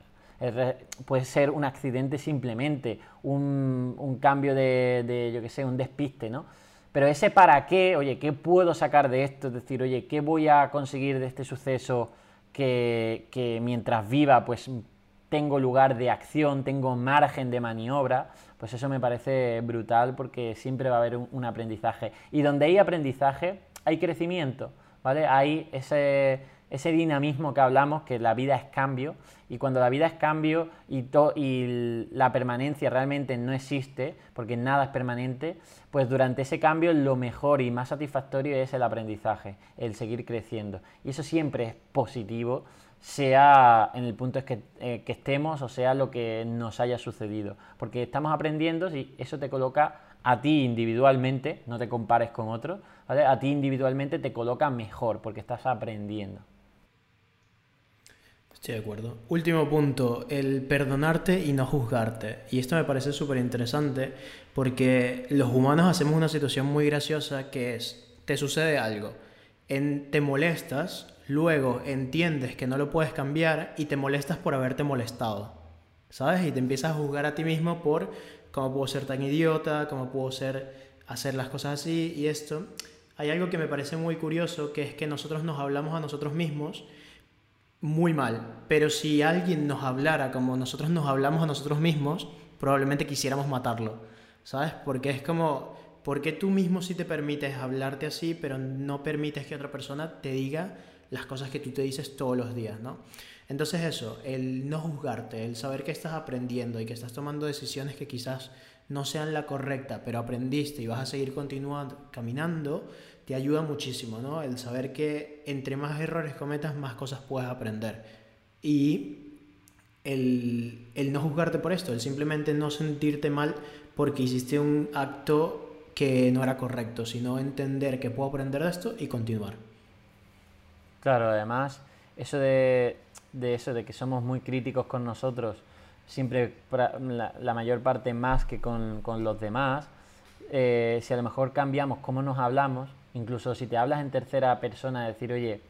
Puede ser un accidente simplemente, un, un cambio de, de, yo qué sé, un despiste, ¿no? Pero ese para qué, oye, ¿qué puedo sacar de esto? Es decir, oye, ¿qué voy a conseguir de este suceso que, mientras viva, pues tengo lugar de acción, tengo margen de maniobra? Pues eso me parece brutal porque siempre va a haber un aprendizaje. Y donde hay aprendizaje, hay crecimiento, ¿vale? Hay ese ese dinamismo que hablamos, que la vida es cambio, y cuando la vida es cambio y, y, la permanencia realmente no existe, porque nada es permanente, pues durante ese cambio lo mejor y más satisfactorio es el aprendizaje, el seguir creciendo. Y eso siempre es positivo, sea en el punto que, eh, que estemos o sea lo que nos haya sucedido, porque estamos aprendiendo y eso te coloca a ti individualmente, no te compares con otros, a ti individualmente te coloca mejor porque estás aprendiendo. Estoy de acuerdo. Último punto, el perdonarte y no juzgarte. Y esto me parece súper interesante porque los humanos hacemos una situación muy graciosa que es, te sucede algo, en, te molestas, luego entiendes que no lo puedes cambiar y te molestas por haberte molestado. ¿Sabes? Y te empiezas a juzgar a ti mismo por cómo puedo ser tan idiota, cómo puedo ser hacer las cosas así y esto. Hay algo que me parece muy curioso, que es que nosotros nos hablamos a nosotros mismos muy mal. Pero si alguien nos hablara como nosotros nos hablamos a nosotros mismos, probablemente quisiéramos matarlo. ¿Sabes? Porque es como, ¿por qué tú mismo sí te permites hablarte así, pero no permites que otra persona te diga las cosas que tú te dices todos los días, ¿no? Entonces eso, el no juzgarte, el saber que estás aprendiendo y que estás tomando decisiones que quizás no sean la correcta, pero aprendiste y vas a seguir continuando caminando, te ayuda muchísimo, ¿no? El saber que entre más errores cometas, más cosas puedes aprender. Y el, no juzgarte por esto, el simplemente no sentirte mal porque hiciste un acto que no era correcto, sino entender que puedo aprender de esto y continuar. Claro, además, eso de, eso, de que somos muy críticos con nosotros, siempre la, mayor parte más que con, con los demás, eh, si a lo mejor cambiamos cómo nos hablamos, Incluso si te hablas en tercera persona, decir, oye,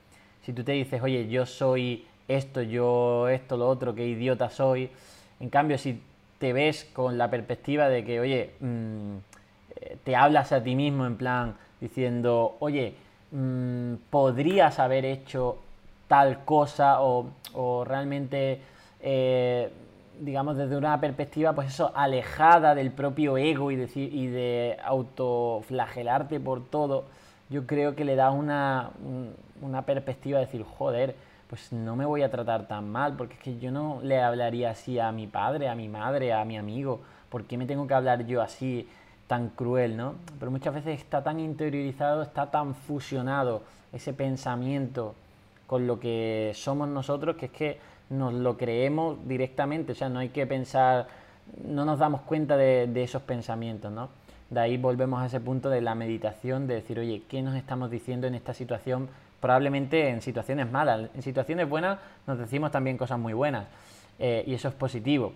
si tú te dices, oye, yo soy esto, yo esto, lo otro, qué idiota soy. En cambio, si te ves con la perspectiva de que, oye, mm, eh, te hablas a ti mismo en plan diciendo, oye, mm, podrías haber hecho tal cosa o, o realmente, eh, digamos, desde una perspectiva, pues eso, alejada del propio ego y, decir, y de autoflagelarte por todo yo creo que le da una, una perspectiva de decir, joder, pues no me voy a tratar tan mal, porque es que yo no le hablaría así a mi padre, a mi madre, a mi amigo, ¿por qué me tengo que hablar yo así tan cruel, no? Pero muchas veces está tan interiorizado, está tan fusionado ese pensamiento con lo que somos nosotros, que es que nos lo creemos directamente, o sea, no hay que pensar, no nos damos cuenta de, de esos pensamientos, ¿no? De ahí volvemos a ese punto de la meditación, de decir, oye, ¿qué nos estamos diciendo en esta situación? Probablemente en situaciones malas. En situaciones buenas nos decimos también cosas muy buenas eh, y eso es positivo.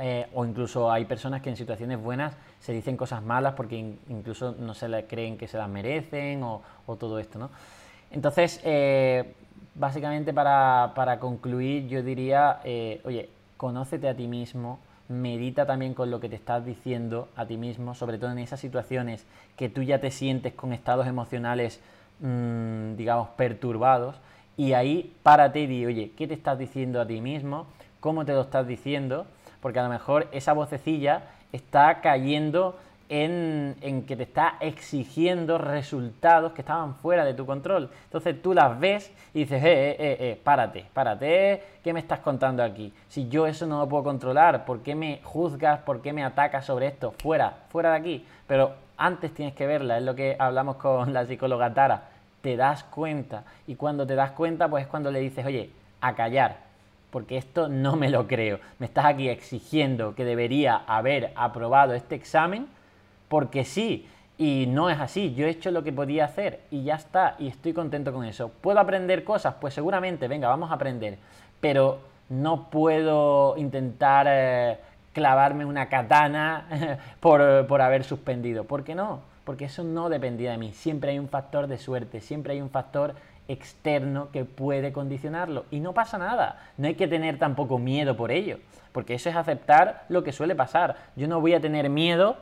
Eh, o incluso hay personas que en situaciones buenas se dicen cosas malas porque incluso no se le creen que se las merecen o, todo esto, ¿no? Entonces, eh, básicamente para, para, concluir, yo diría, oye, conócete a ti mismo, medita también con lo que te estás diciendo a ti mismo, sobre todo en esas situaciones que tú ya te sientes con estados emocionales, mmm, digamos, perturbados, y ahí párate y di, oye, ¿qué te estás diciendo a ti mismo? ¿Cómo te lo estás diciendo? Porque a lo mejor esa vocecilla está cayendo en, que te está exigiendo resultados que estaban fuera de tu control. Entonces tú las ves y dices, eh, eh, eh, eh, párate, párate, ¿qué me estás contando aquí? Si yo eso no lo puedo controlar, ¿por qué me juzgas? ¿Por qué me atacas sobre esto? Fuera, fuera de aquí. Pero antes tienes que verla, es lo que hablamos con la psicóloga Tara. Te das cuenta y cuando te das cuenta, pues es cuando le dices, oye, a callar, porque esto no me lo creo. Me estás aquí exigiendo que debería haber aprobado este examen porque sí, y no es así. Yo he hecho lo que podía hacer y ya está, y estoy contento con eso. ¿Puedo aprender cosas? Pues seguramente, venga, vamos a aprender. Pero no puedo intentar eh, clavarme una katana [LAUGHS] por, por haber suspendido. ¿Por qué no? Porque eso no dependía de mí. Siempre hay un factor de suerte, siempre hay un factor externo que puede condicionarlo. Y no pasa nada. No hay que tener tampoco miedo por ello. Porque eso es aceptar lo que suele pasar. Yo no voy a tener miedo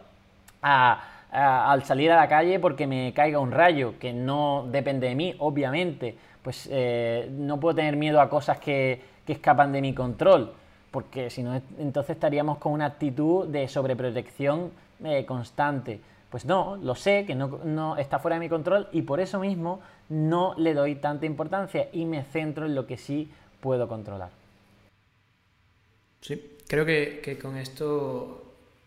al salir a la calle porque me caiga un rayo, que no depende de mí, obviamente. Pues eh, no puedo tener miedo a cosas que, que escapan de mi control. Porque si no, entonces estaríamos con una actitud de sobreprotección eh, constante. Pues no, lo sé, que no, no, está fuera de mi control y por eso mismo no le doy tanta importancia y me centro en lo que sí puedo controlar. Sí, creo que, que con esto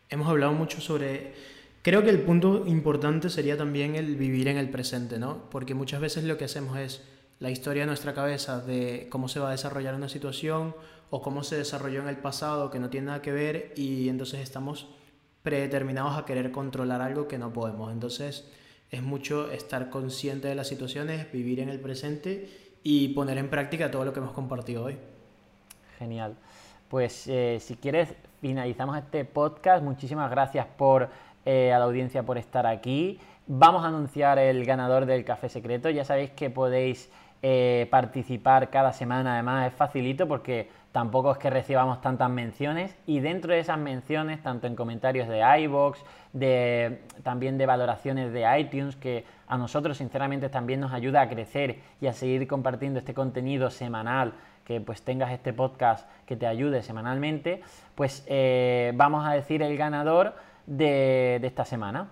hemos hablado mucho sobre... Creo que el punto importante sería también el vivir en el presente, ¿no? Porque muchas veces lo que hacemos es la historia de nuestra cabeza de cómo se va a desarrollar una situación o cómo se desarrolló en el pasado que no tiene nada que ver y entonces estamos predeterminados a querer controlar algo que no podemos. Entonces es mucho estar consciente de las situaciones, vivir en el presente y poner en práctica todo lo que hemos compartido hoy. Genial. Pues eh, si quieres, finalizamos este podcast. Muchísimas gracias por eh, a la audiencia por estar aquí. Vamos a anunciar el ganador del café secreto. Ya sabéis que podéis eh, participar cada semana. Además es facilito porque tampoco es que recibamos tantas menciones y dentro de esas menciones, tanto en comentarios de iBox, de, también de valoraciones de iTunes, que a nosotros sinceramente también nos ayuda a crecer y a seguir compartiendo este contenido semanal, que pues tengas este podcast que te ayude semanalmente, pues eh, vamos a decir el ganador de, de esta semana.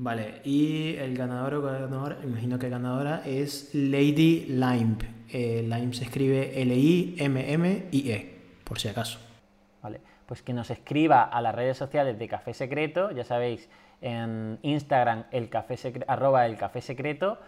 Vale, y el ganador o ganadora, imagino que ganadora es Lady Lime. Eh, Lime se escribe L-I-M-M-I-E, por si acaso. Vale, pues que nos escriba a las redes sociales de Café Secreto, ya sabéis, en Instagram, el café arroba el Café Secreto.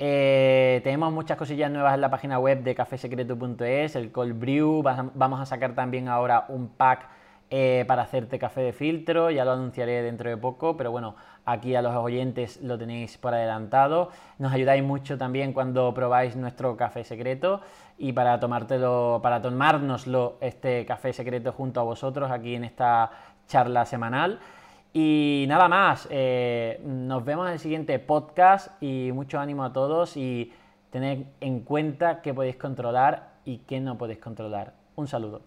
Eh, tenemos muchas cosillas nuevas en la página web de cafesecreto.es, el cold brew, vamos a sacar también ahora un pack eh, para hacerte café de filtro, ya lo anunciaré dentro de poco, pero bueno, aquí a los oyentes lo tenéis por adelantado. Nos ayudáis mucho también cuando probáis nuestro café secreto y para tomártelo, para tomárnoslo este café secreto junto a vosotros aquí en esta charla semanal. Y nada más, eh, nos vemos en el siguiente podcast y mucho ánimo a todos y tened en cuenta qué podéis controlar y qué no podéis controlar. Un saludo.